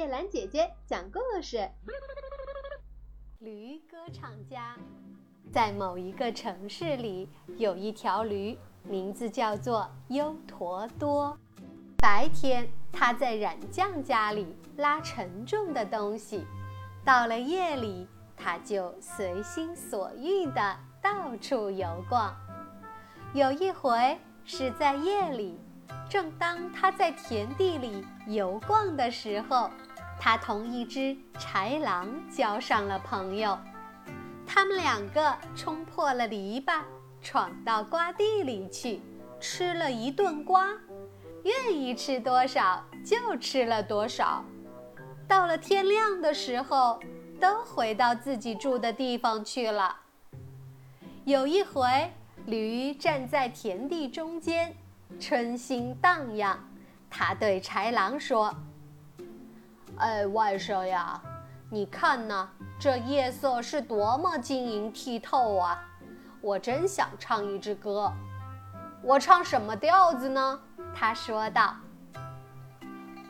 叶兰姐姐讲故事。驴歌唱家，在某一个城市里，有一条驴，名字叫做优陀多。白天，它在染匠家里拉沉重的东西；到了夜里，它就随心所欲地到处游逛。有一回是在夜里。正当它在田地里游逛的时候，他同一只豺狼交上了朋友。他们两个冲破了篱笆，闯到瓜地里去，吃了一顿瓜，愿意吃多少就吃了多少。到了天亮的时候，都回到自己住的地方去了。有一回，驴站在田地中间。春心荡漾，他对豺狼说：“哎，外甥呀，你看呐，这夜色是多么晶莹剔透啊！我真想唱一支歌。我唱什么调子呢？”他说道：“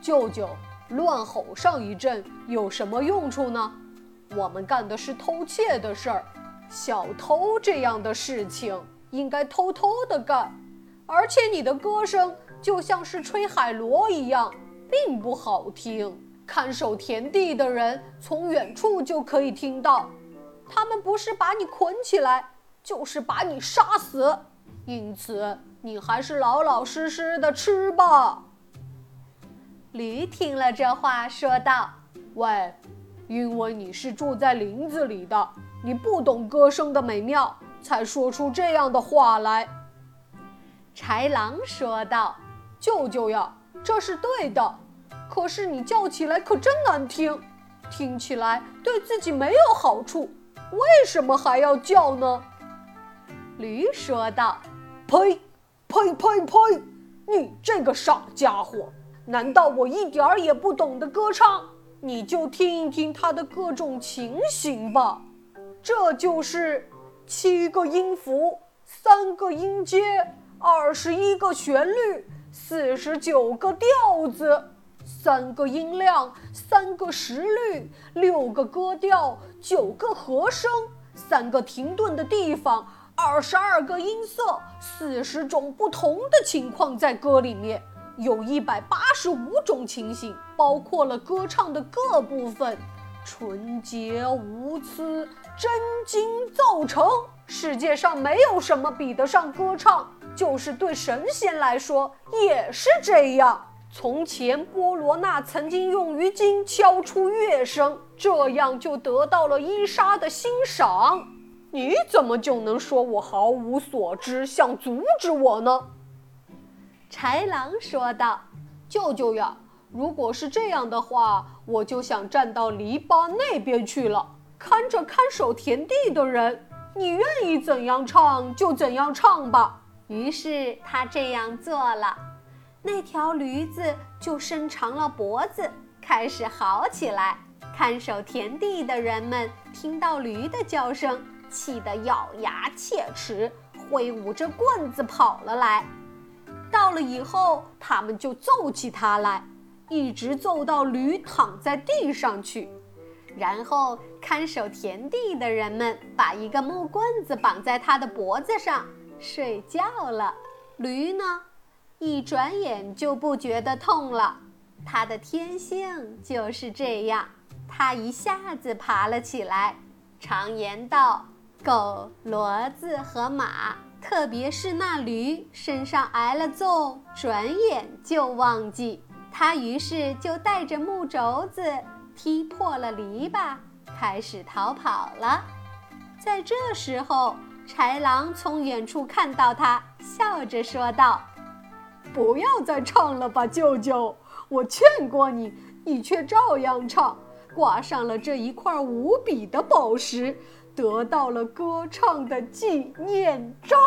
舅舅，乱吼上一阵有什么用处呢？我们干的是偷窃的事儿，小偷这样的事情应该偷偷的干。”而且你的歌声就像是吹海螺一样，并不好听。看守田地的人从远处就可以听到，他们不是把你捆起来，就是把你杀死。因此，你还是老老实实的吃吧。驴听了这话，说道：“喂，因为你是住在林子里的，你不懂歌声的美妙，才说出这样的话来。”豺狼说道：“舅舅呀，这是对的，可是你叫起来可真难听，听起来对自己没有好处，为什么还要叫呢？”驴说道：“呸，呸呸呸！你这个傻家伙，难道我一点儿也不懂得歌唱？你就听一听它的各种情形吧，这就是七个音符，三个音阶。”二十一个旋律，四十九个调子，三个音量，三个时律，六个歌调，九个和声，三个停顿的地方，二十二个音色，四十种不同的情况在歌里面，有一百八十五种情形，包括了歌唱的各部分，纯洁无私，真金造成。世界上没有什么比得上歌唱。就是对神仙来说也是这样。从前波罗那曾经用鱼筋敲出乐声，这样就得到了伊莎的欣赏。你怎么就能说我毫无所知，想阻止我呢？豺狼说道：“舅舅呀，如果是这样的话，我就想站到篱笆那边去了，看着看守田地的人。你愿意怎样唱就怎样唱吧。”于是他这样做了，那条驴子就伸长了脖子，开始嚎起来。看守田地的人们听到驴的叫声，气得咬牙切齿，挥舞着棍子跑了来。到了以后，他们就揍起它来，一直揍到驴躺在地上去。然后看守田地的人们把一个木棍子绑在它的脖子上。睡觉了，驴呢，一转眼就不觉得痛了。它的天性就是这样，它一下子爬了起来。常言道，狗、骡子和马，特别是那驴，身上挨了揍，转眼就忘记。它于是就带着木轴子踢破了篱笆，开始逃跑了。在这时候。豺狼从远处看到他，笑着说道：“不要再唱了吧，舅舅！我劝过你，你却照样唱，挂上了这一块无比的宝石，得到了歌唱的纪念章。”